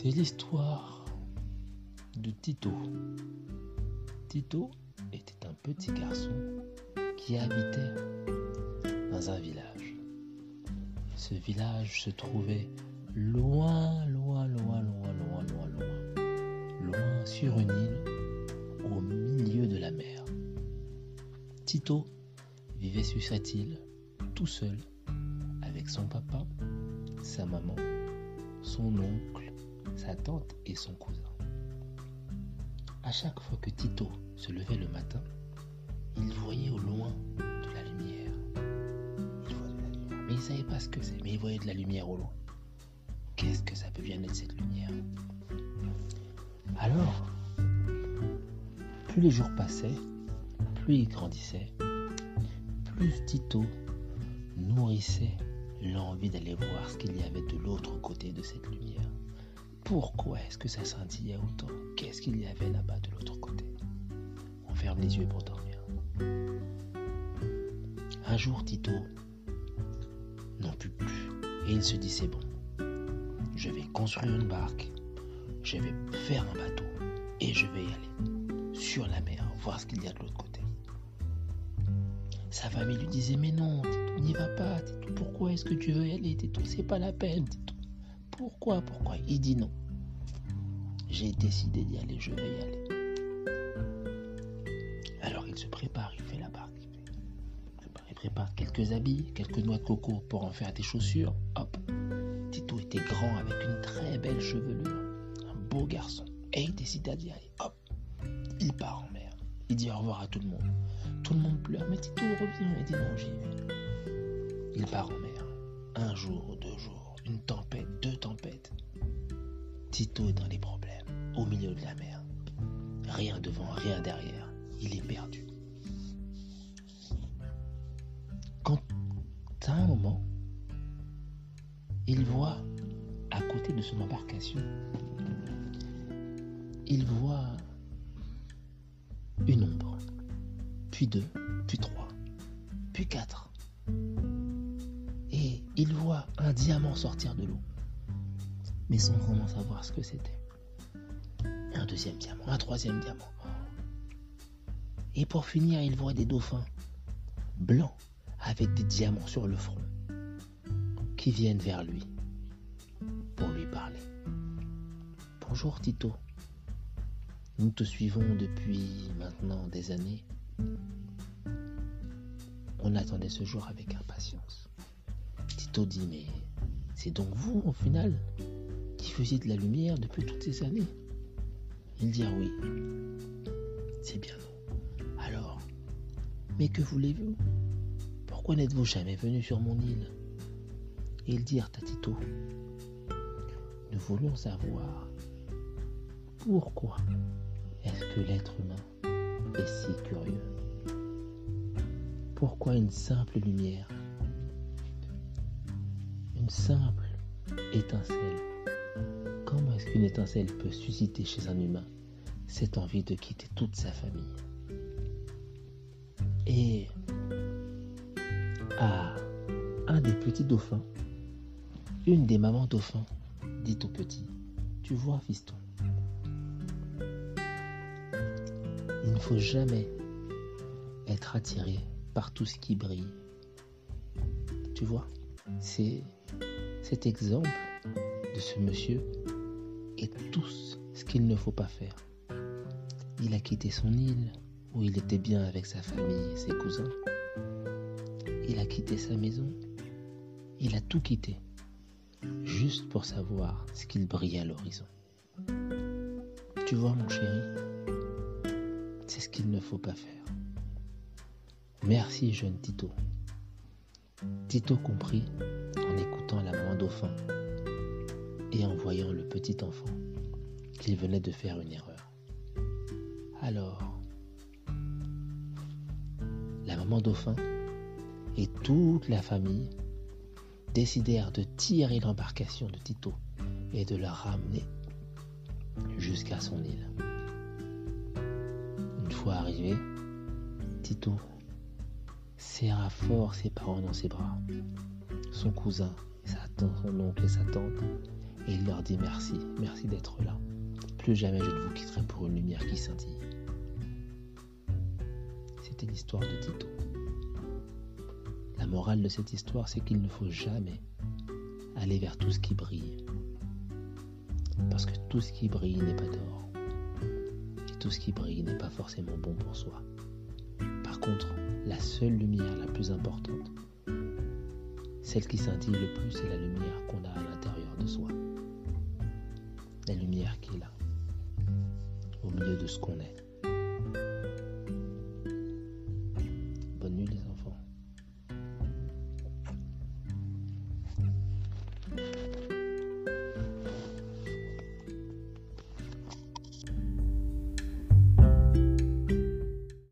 C'est l'histoire de Tito. Tito était un petit garçon qui habitait dans un village. Ce village se trouvait loin, loin, loin, loin, loin, loin, loin, loin sur une île au milieu de la mer. Tito vivait sur cette île tout seul avec son papa, sa maman, son oncle, sa tante et son cousin. À chaque fois que Tito se levait le matin, il voyait au loin de la lumière. Il voyait de la lumière. Mais il ne savait pas ce que c'est, mais il voyait de la lumière au loin. Qu'est-ce que ça peut bien être cette lumière? Alors, plus les jours passaient, plus il grandissait, plus Tito nourrissait l'envie d'aller voir ce qu'il y avait de l'autre côté de cette lumière. Pourquoi est-ce que ça scintillait autant? Qu'est-ce qu'il y avait là-bas de l'autre côté? On ferme les yeux pour dormir. Un jour, Tito n'en put plus et il se dit c'est bon. Je vais construire une barque, je vais faire un bateau et je vais y aller sur la mer, voir ce qu'il y a de l'autre côté. Sa famille lui disait Mais non, Tito, n'y va pas, Tito, pourquoi est-ce que tu veux y aller, Tito? C'est pas la peine, Tito. Pourquoi Pourquoi Il dit non. J'ai décidé d'y aller, je vais y aller. Alors il se prépare, il fait la barque. Il prépare quelques habits, quelques noix de coco pour en faire des chaussures. Hop. Tito était grand avec une très belle chevelure, un beau garçon. Et il décide d'y aller. Hop. Il part en mer. Il dit au revoir à tout le monde. Tout le monde pleure, mais Tito revient. Il dit non, j'y vais. Il part en mer. Un jour, deux jours, une tempête, deux tempêtes. Tito est dans les problèmes, au milieu de la mer. Rien devant, rien derrière. Il est perdu. Quand à un moment, il voit à côté de son embarcation, il voit une ombre, puis deux, puis trois, puis quatre. Il voit un diamant sortir de l'eau, mais sans vraiment savoir ce que c'était. Un deuxième diamant, un troisième diamant. Et pour finir, il voit des dauphins blancs avec des diamants sur le front qui viennent vers lui pour lui parler. Bonjour Tito. Nous te suivons depuis maintenant des années. On attendait ce jour avec impatience. Dit Mais c'est donc vous, au final, qui faisiez de la lumière depuis toutes ces années? Il dit Ah oui, c'est bien nous. Alors, mais que voulez-vous? Pourquoi n'êtes-vous jamais venu sur mon île? Ils dirent à Tito Nous voulions savoir pourquoi est-ce que l'être humain est si curieux? Pourquoi une simple lumière, simple étincelle, comment est-ce qu'une étincelle peut susciter chez un humain cette envie de quitter toute sa famille? Et à un des petits dauphins, une des mamans dauphins dit au petit, tu vois fiston, il ne faut jamais être attiré par tout ce qui brille. Tu vois, c'est cet exemple de ce monsieur est tout ce qu'il ne faut pas faire. Il a quitté son île où il était bien avec sa famille et ses cousins. Il a quitté sa maison. Il a tout quitté juste pour savoir ce qu'il brillait à l'horizon. Tu vois mon chéri, c'est ce qu'il ne faut pas faire. Merci, jeune Tito. Tito comprit en écoutant la maman dauphin et en voyant le petit enfant qu'il venait de faire une erreur. Alors, la maman dauphin et toute la famille décidèrent de tirer l'embarcation de Tito et de la ramener jusqu'à son île. Une fois arrivé, Tito serra fort ses parents dans ses bras, son cousin, sa tante, son oncle et sa tante, Et il leur dit merci, merci d'être là. Plus jamais je ne vous quitterai pour une lumière qui scintille. C'était l'histoire de Tito. La morale de cette histoire, c'est qu'il ne faut jamais aller vers tout ce qui brille. Parce que tout ce qui brille n'est pas d'or. Et tout ce qui brille n'est pas forcément bon pour soi. Par contre, la seule lumière la plus importante, celle qui scintille le plus, c'est la lumière qu'on a à l'intérieur de soi. La lumière qui est là, au milieu de ce qu'on est.